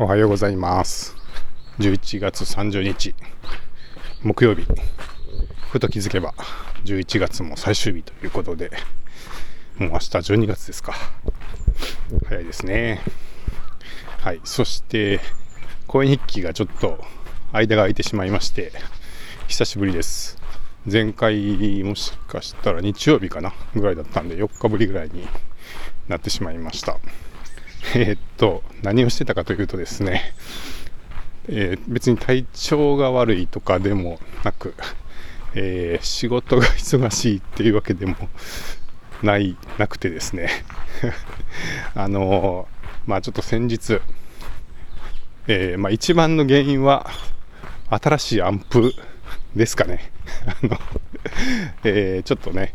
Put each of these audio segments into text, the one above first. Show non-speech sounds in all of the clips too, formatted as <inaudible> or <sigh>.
おはようございます。11月30日木曜日。ふと気づけば11月も最終日ということでもう明日12月ですか。早いですね。はいそして声日記がちょっと間が空いてしまいまして久しぶりです。前回もしかしたら日曜日かなぐらいだったんで4日ぶりぐらいになってしまいました。<laughs> えー、っと何をしてたかというとですね、えー、別に体調が悪いとかでもなく、えー、仕事が忙しいっていうわけでもないなくてですね。<laughs> あのまあちょっと先日、えまあ、一番の原因は新しいアンプですかね。<laughs> あの、えちょっとね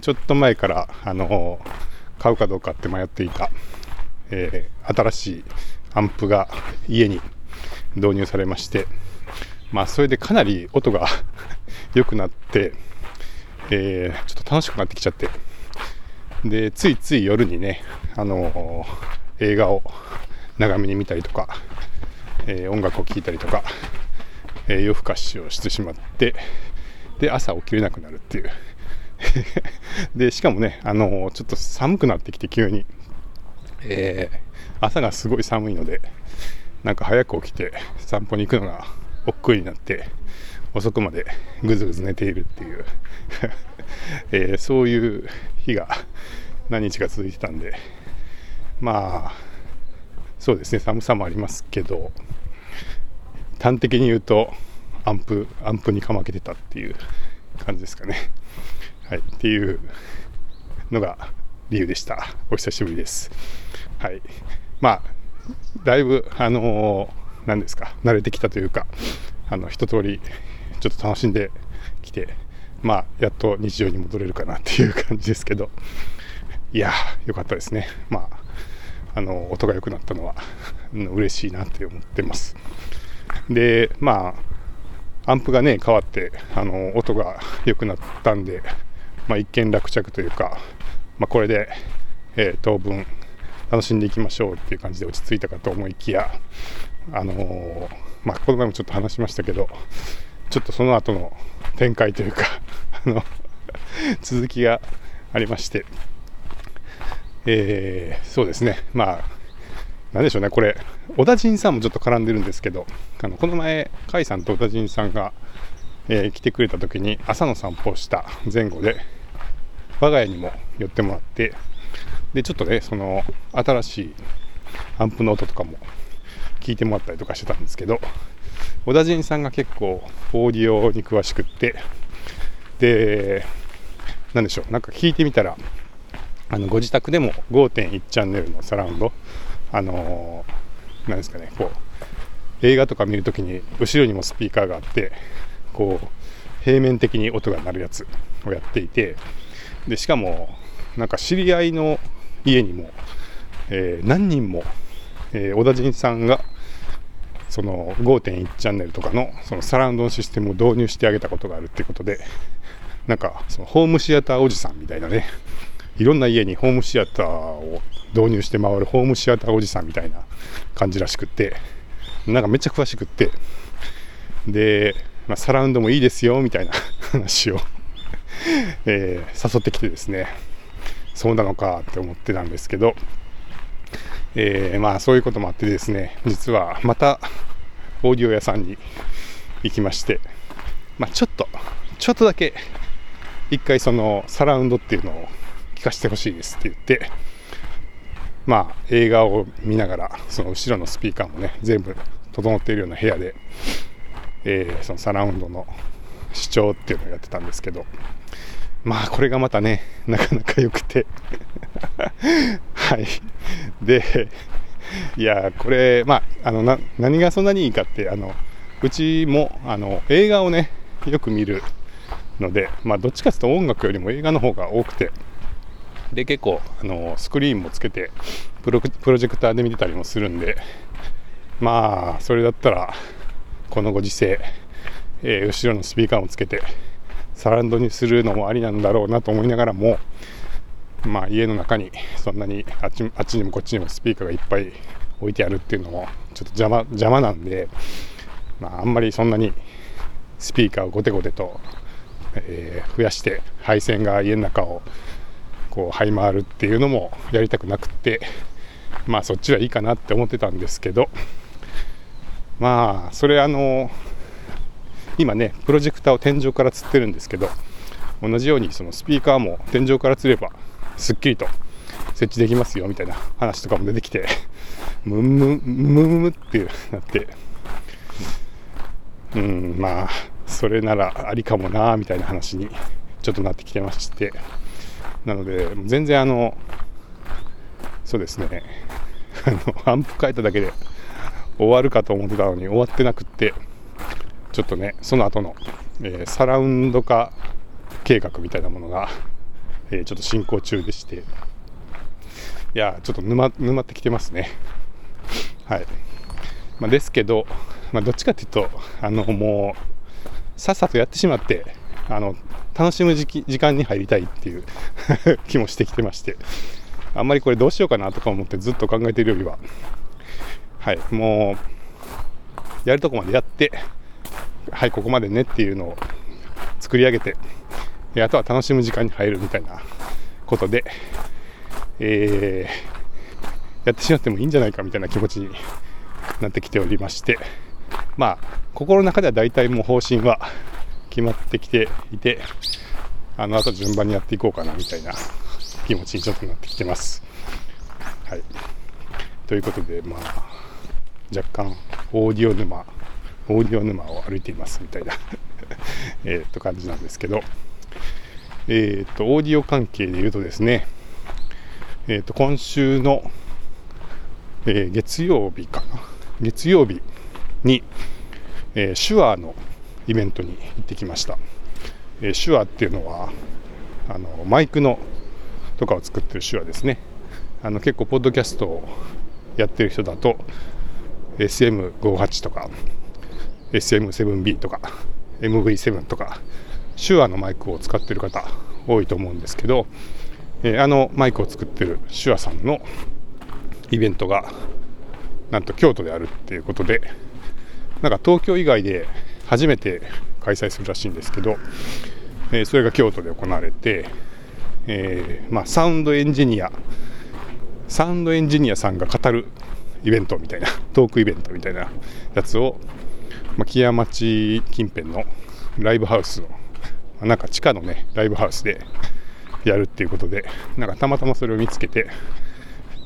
ちょっと前からあの買うかどうかって迷っていた、えー、新しいアンプが家に導入されまして、まあ、それでかなり音が <laughs> 良くなって、えー、ちょっと楽しくなってきちゃって、で、ついつい夜にね、あのー、映画を長めに見たりとか、えー、音楽を聴いたりとか、え夜更かしをしてしまって、で、朝起きれなくなるっていう。<laughs> で、しかもね、あの、ちょっと寒くなってきて急に、えー、朝がすごい寒いので、なんか早く起きて散歩に行くのが億劫になって、遅くまでぐずぐず寝ているっていう <laughs> えー、そういう日が何日か続いてたんで、まあ、そうですね、寒さもありますけど、端的に言うと、アンプ、アンプにかまけてたっていう感じですかね。はい、っていうのが理由でした。お久しぶりです。はい。まあ、だいぶ、あのー、何ですか、慣れてきたというか、あの、一通り、ちょっと楽しんできて、まあ、やっと日常に戻れるかなっていう感じですけど、いやー、よかったですね。まあ、あの、音が良くなったのは、嬉しいなって思ってます。で、まあ、アンプがね、変わって、あの、音が良くなったんで、まあ、一見落着というか、まあ、これで、えー、当分楽しんでいきましょうっていう感じで落ち着いたかと思いきや、あのー、まあ、この前もちょっと話しましたけど、ちょっとその後の展開というか <laughs> あの続きがありまして、えー、そうですね、まあ、なんでしょうね、これ、小田陣さんもちょっと絡んでるんですけど、あのこの前、甲斐さんと小田陣さんが、えー、来てくれた時に朝の散歩をした前後で我が家にも寄ってもらってでちょっとねその新しいアンプの音とかも聞いてもらったりとかしてたんですけど小田陣さんが結構オーディオに詳しくってで何でしょうなんか聞いてみたらあのご自宅でも5.1チャンネルのサラウンドあのー、ですかねこう映画とか見るときに後ろにもスピーカーがあってこう平面的に音が鳴るやつをやっていてでしかもなんか知り合いの家にも、えー、何人も、えー、小田陣さんがその5.1チャンネルとかのそのサラウンドのシステムを導入してあげたことがあるっていうことでなんかそのホームシアターおじさんみたいなねいろんな家にホームシアターを導入して回るホームシアターおじさんみたいな感じらしくってなんかめっちゃ詳しくってでまあ、サラウンドもいいですよみたいな話を <laughs> えー、誘ってきてですねそうなのかって思ってたんですけど、えー、まあそういうこともあってですね実はまたオーディオ屋さんに行きまして、まあ、ちょっとちょっとだけ一回そのサラウンドっていうのを聞かせてほしいですって言ってまあ映画を見ながらその後ろのスピーカーもね全部整っているような部屋でえー、そのサラウンドの視聴っていうのをやってたんですけど、まあこれがまたね、なかなか良くて。<laughs> はい。で、いや、これ、まあ、あのな、何がそんなにいいかって、あの、うちも、あの、映画をね、よく見るので、まあ、どっちかというと音楽よりも映画の方が多くて、で、結構、あの、スクリーンもつけてプロ、プロジェクターで見てたりもするんで、まあ、それだったら、このご時世、えー、後ろのスピーカーをつけてサラウンドにするのもありなんだろうなと思いながらも、まあ、家の中にそんなにあっちあっちにもこっちにもスピーカーがいっぱい置いてあるっていうのもちょっと邪魔邪魔なんで、まあ、あんまりそんなにスピーカーをゴテゴテと、えー、増やして配線が家の中をこう這い回るっていうのもやりたくなくってまあそっちはいいかなって思ってたんですけどまあそれあの今ねプロジェクターを天井からつってるんですけど同じようにそのスピーカーも天井からつればすっきりと設置できますよみたいな話とかも出てきて <laughs> ムンムンムンムってなって。うんまあそれならありかもなみたいな話にちょっとなってきてまして。なので全然あのそうですね。<laughs> あのアンプ変えただけで終わるかと思ってたのに終わってなくって。ちょっとねその後の、えー、サラウンド化計画みたいなものが、<laughs> えー、ちょっと進行中でして。いやちょっと沼沼ってきてますね。はい、まあ、ですけど、まあ、どっちかっていうとあのもうさっさとやってしまってあの楽しむ時期時間に入りたいっていう <laughs> 気もしてきてまして。あんまりこれどうしようかなとか思ってずっと考えているよりは。はい。もうやるとこまでやってはいここまでねっていうのを作り上げてあとは楽しむ時間に入るみたいなことで、えー、やってしまってもいいんじゃないかみたいな気持ちになってきておりましてまあ心の中では大体もう方針は決まってきていてあのあと順番にやっていこうかなみたいな気持ちにちょっとなってきてます。はい、ということでまあ若干オーディオ沼オーディオ沼を歩いていますみたいな <laughs> えっと感じなんですけどえっ、とオーディオ関係で言うとですねえっ、と今週の、えー、月曜日かな月曜日に、えー、手話のイベントに行ってきました、えー、手話っていうのはあのマイクのとかを作ってる手話ですね。あの結構ポッドキャストをやってる人だと SM58 とか SM7B とか MV7 とか手話のマイクを使ってる方多いと思うんですけど、えー、あのマイクを作ってる手話さんのイベントがなんと京都であるっていうことでなんか東京以外で初めて開催するらしいんですけど、えー、それが京都で行われて、えー、まあ、サウンドエンジニアサウンドエンジニアさんが語るイベントみたいなトークイベントみたいなやつを、木屋町近辺のライブハウスの、なんか地下のねライブハウスでやるっていうことでなんかたまたまそれを見つけて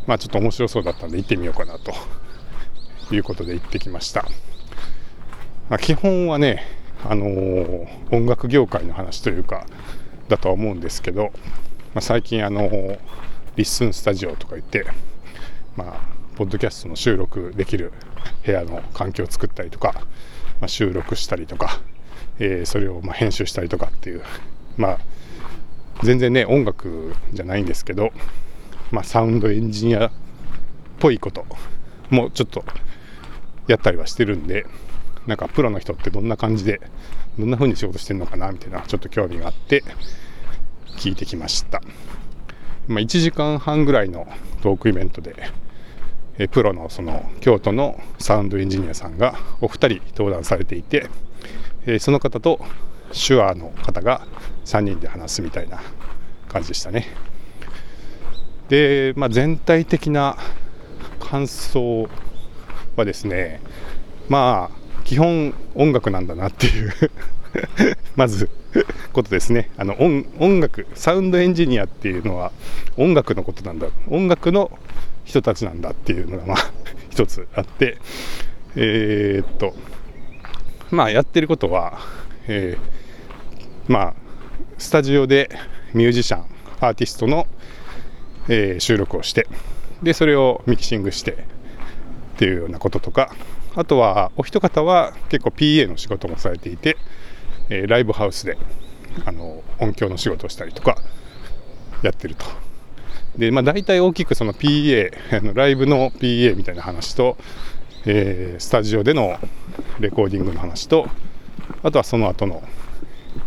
まあちょっと面白そうだったんで行ってみようかなということで行ってきました、まあ、基本はねあのー、音楽業界の話というかだとは思うんですけど、まあ、最近あのー、リッスンスタジオとか言ってまあポッドキャストの収録できる部屋の環境を作ったりとか、まあ、収録したりとか、えー、それをま編集したりとかっていうまあ全然ね音楽じゃないんですけど、まあ、サウンドエンジニアっぽいこともちょっとやったりはしてるんでなんかプロの人ってどんな感じでどんな風に仕事してるのかなみたいなちょっと興味があって聞いてきました、まあ、1時間半ぐらいのトークイベントでえプロのその京都のサウンドエンジニアさんがお二人登壇されていて、えその方と手話の方が3人で話すみたいな感じでしたね。で、まあ、全体的な感想はですねまあ基本音楽なんだなっていう <laughs> まずことですねあの音楽サウンドエンジニアっていうのは音楽のことなんだ音楽の人たちなんだっていうのがまあ <laughs> 一つあってえー、っとまあやってることは、えー、まあスタジオでミュージシャンアーティストの、えー、収録をしてでそれをミキシングしてっていうようなこととかあとはお一方は結構 PA の仕事もされていて、えー、ライブハウスであの音響の仕事をしたりとかやってると。で、まあ、大体大きくその PA ライブの PA みたいな話と、えー、スタジオでのレコーディングの話とあとはその後の、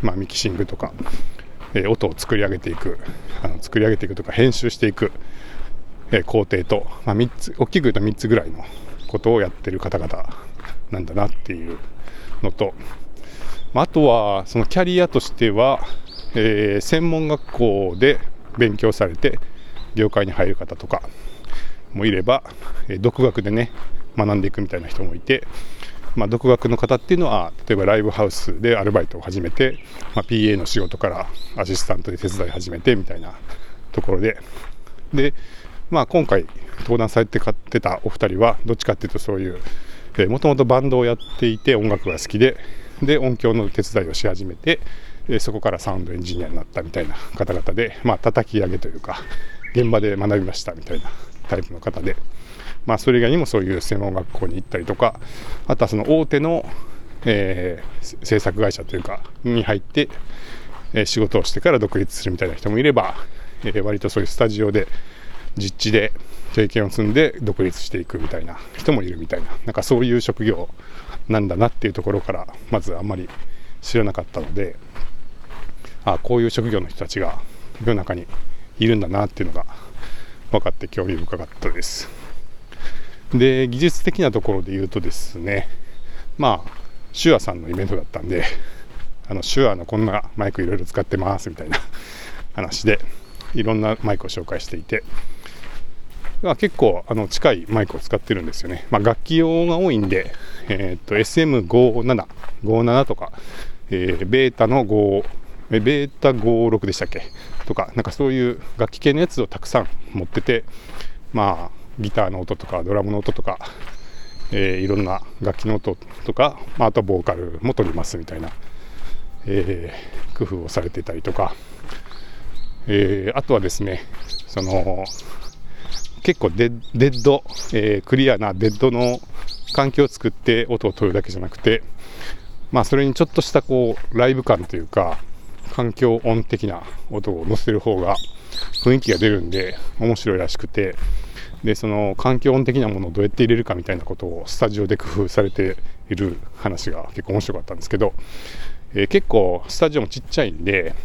まあ、ミキシングとか、えー、音を作り上げていくあの作り上げていくとか編集していく、えー、工程と、まあ、3つ大きく言うと3つぐらいのことをやってる方々なんだなっていうのと、まあとはそのキャリアとしては、えー、専門学校で勉強されて業界に入る方とかもいれば、え、独学でね学んでいくみたいな人もいて、まあ、独学の方っていうのは例えばライブハウスでアルバイトを始めて、まあ、PA の仕事からアシスタントで手伝い始めてみたいなところで。で、まあ、今回登壇されて買ってたお二人はどっちかっていうとそういうもともとバンドをやっていて音楽が好きでで音響の手伝いをし始めてそこからサウンドエンジニアになったみたいな方々で、まあ叩き上げというか現場で学びましたみたいなタイプの方で。まあ、それ以外にもそういう専門学校に行ったりとかあとはその大手の、えー、制作会社というかに入って、えー、仕事をしてから独立するみたいな人もいれば、えー、割とそういうスタジオで実地で経験を積んで独立していくみたいな人もいるみたいななんかそういう職業なんだなっていうところからまずあんまり知らなかったのであこういう職業の人たちが世の中にいるんだなっていうのが分かって興味深かったです。で、技術的なところで言うとですね、まあ、手話さんのイベントだったんで、あの手話のこんなマイクいろいろ使ってますみたいな話で、いろんなマイクを紹介していて、ま、結構あの近いマイクを使ってるんですよね。まあ、楽器用が多いんで、えー、っと SM57、57とか、えー、ベータの5、ベータ56でしたっけ？とか、なんかそういう楽器系のやつをたくさん持ってて、まあ、ギターの音とかドラムの音とか、えー、いろんな楽器の音とか、まあ、あとはボーカルも取りますみたいな、えー、工夫をされてたりとか、えー、あとはですねその結構デッド、えクリアなデッドの環境を作って音を取るだけじゃなくてまあそれにちょっとしたこうライブ感というか環境音的な音を乗せる方が雰囲気が出るんで面白いらしくて。でその環境音的なものをどうやって入れるかみたいなことをスタジオで工夫されている話が結構面白かったんですけど、えー、結構スタジオもちっちゃいんで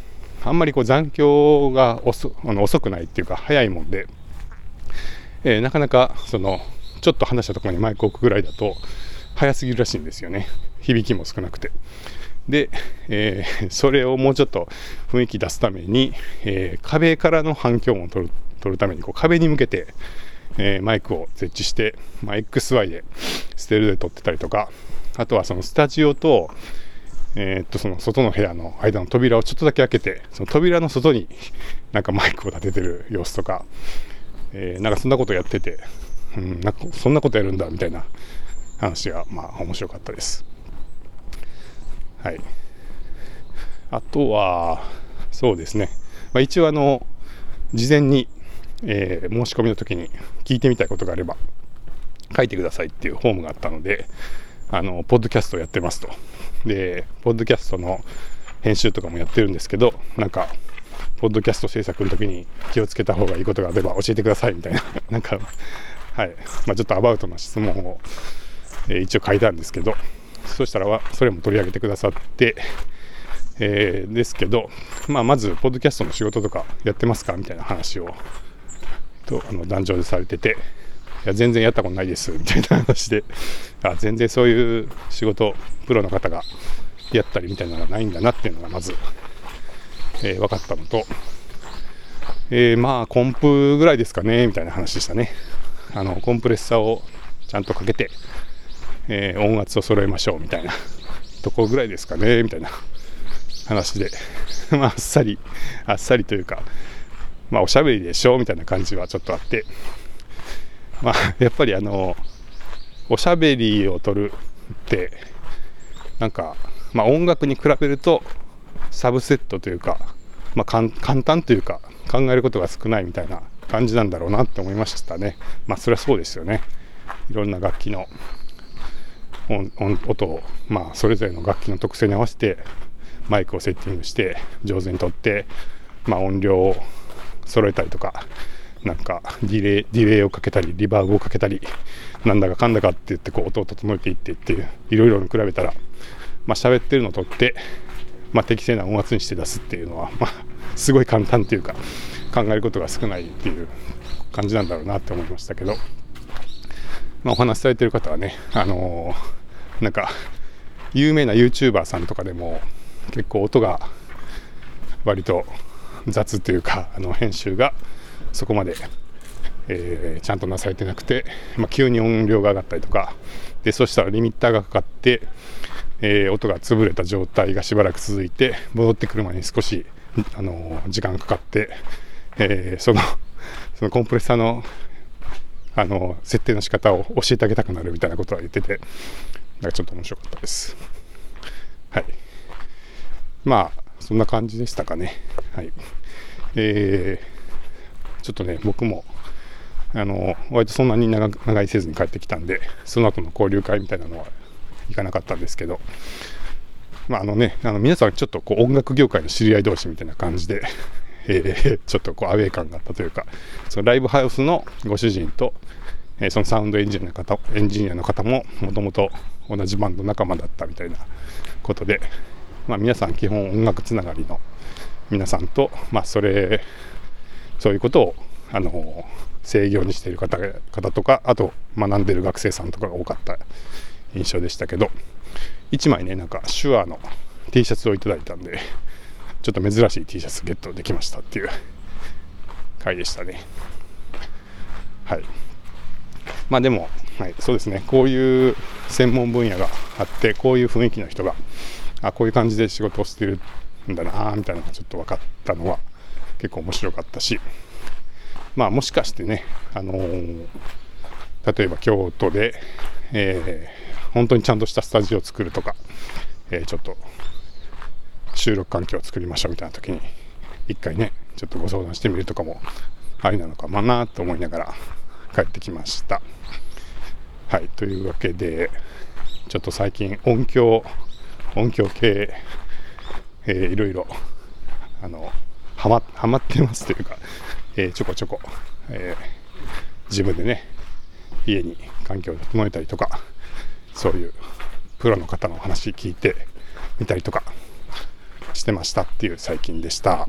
あんまりこう残響が遅あの遅くないっていうか早いもんで、えー、なかなかそのちょっと話したところにマイクを置くぐらいだと早すぎるらしいんですよね。響きも少なくて。で、えー、それをもうちょっと雰囲気出すために、えー、壁からの反響音を取る取るためにこう壁に向けてえー、マイクを設置して、まあ、XY でステルで撮ってたりとか、あとはそのスタジオと、え、っと、その外の部屋の間の扉をちょっとだけ開けて、その扉の外になんかマイクを立ててる様子とか、えー、なんかそんなことやってて、うん、なんかそんなことやるんだみたいな話が、まあ面白かったです。はい。あとは、そうですね。まあ、一応あの、事前にえー、申し込みの時に聞いてみたいことがあれば書いてくださいっていうフォームがあったので、あの、ポッドキャストをやってますと。で、ポッドキャストの編集とかもやってるんですけど、なんか、ポッドキャスト制作の時に気をつけた方がいいことがあれば教えてくださいみたいな、<laughs> なんか、はい、まあ、ちょっとアバウトな質問を、えー、一応書いたんですけど、そしたらそれも取り上げてくださって、えー、ですけど、まあ、まず、ポッドキャストの仕事とかやってますか？みたいな話をとあの壇上でされてて、いや全然やったことないですみたいな話で、あ全然そういう仕事、プロの方がやったりみたいなのがないんだなっていうのがまず、えー、分かったのと、えー、まあコンプぐらいですかねみたいな話でしたね。あのコンプレッサーをちゃんとかけて、えー、音圧を揃えましょうみたいな <laughs> とこぐらいですかねみたいな話で、<laughs> あ、っさり、あっさりというか、まあ、おしゃべりでしょみたいな感じはちょっとあって、まあ、やっぱりあの、おしゃべりを取るって、なんか、まあ、音楽に比べると、サブセットというか、まあ、簡単というか、考えることが少ないみたいな感じなんだろうなって思いましたね。まあ、それはそうですよね。いろんな楽器の音を、まあ、それぞれの楽器の特性に合わせて、マイクをセッティングして、上手にとって、まあ、音量を揃えたりとか、なんかディレイ、ディレイをかけたり、リバーブをかけたり、なんだかかんだかって言ってこう音を整えていってっていう、いろいろに比べたら、まあ喋ってるのを取って、まあ適正な音圧にして出すっていうのは、まあすごい簡単っていうか、考えることが少ないっていう感じなんだろうなって思いましたけど、まあ、お話しされてる方はね、あのー、なんか、有名な YouTuber さんとかでも結構音が割と雑というか、あの編集がそこまで、えー、ちゃんとなされてなくて、まあ、急に音量が上がったりとか、でそしたらリミッターがかかって、えー、音が潰れた状態がしばらく続いて、戻ってくるまでに少し、あの時間がかかって、え、その、そのコンプレッサーの、あの設定の仕方を教えてあげたくなるみたいなことは言ってて、なんかちょっと面白かったです。はい。まあ、そんな感じでしたかね。はい。えー、ちょっとね、僕も、あの、割とそんなに長長居せずに帰ってきたんで、その後の交流会みたいなのは行かなかったんですけど、まあ、あのね、あの皆さんちょっとこう音楽業界の知り合い同士みたいな感じで、えー、ちょっとこうアウェー感があったというか、そのライブハウスのご主人と、え、そのサウンドエンジニアの方エンジニアの方ももともと同じバンド仲間だったみたいなことで、まあ、皆さん基本音楽つながりの皆さんと、まあ、それそういうことをあの制御にしている方方とかあと学んでる学生さんとかが多かった印象でしたけど1枚ねなんか手話の T シャツをいただいたんでちょっと珍しい T シャツゲットできましたっていう回でしたね。はい。まあでも、はい、そうですね。こういう専門分野があってこういう雰囲気の人があこういう感じで仕事をしてるんだなみたいなのがちょっと分かったのは結構面白かったしまあもしかしてね、あのー、例えば京都で、えー、本当にちゃんとしたスタジオを作るとか、えー、ちょっと収録環境を作りましょうみたいな時に一回ねちょっとご相談してみるとかもありなのかもなと思いながら帰ってきました。はいというわけでちょっと最近音響音響系、えー、いろいろあのはまはまってますというか、えー、ちょこちょこ、えー、自分でね家に環境を整えたりとかそういうプロの方の話聞いてみたりとかしてましたっていう最近でした。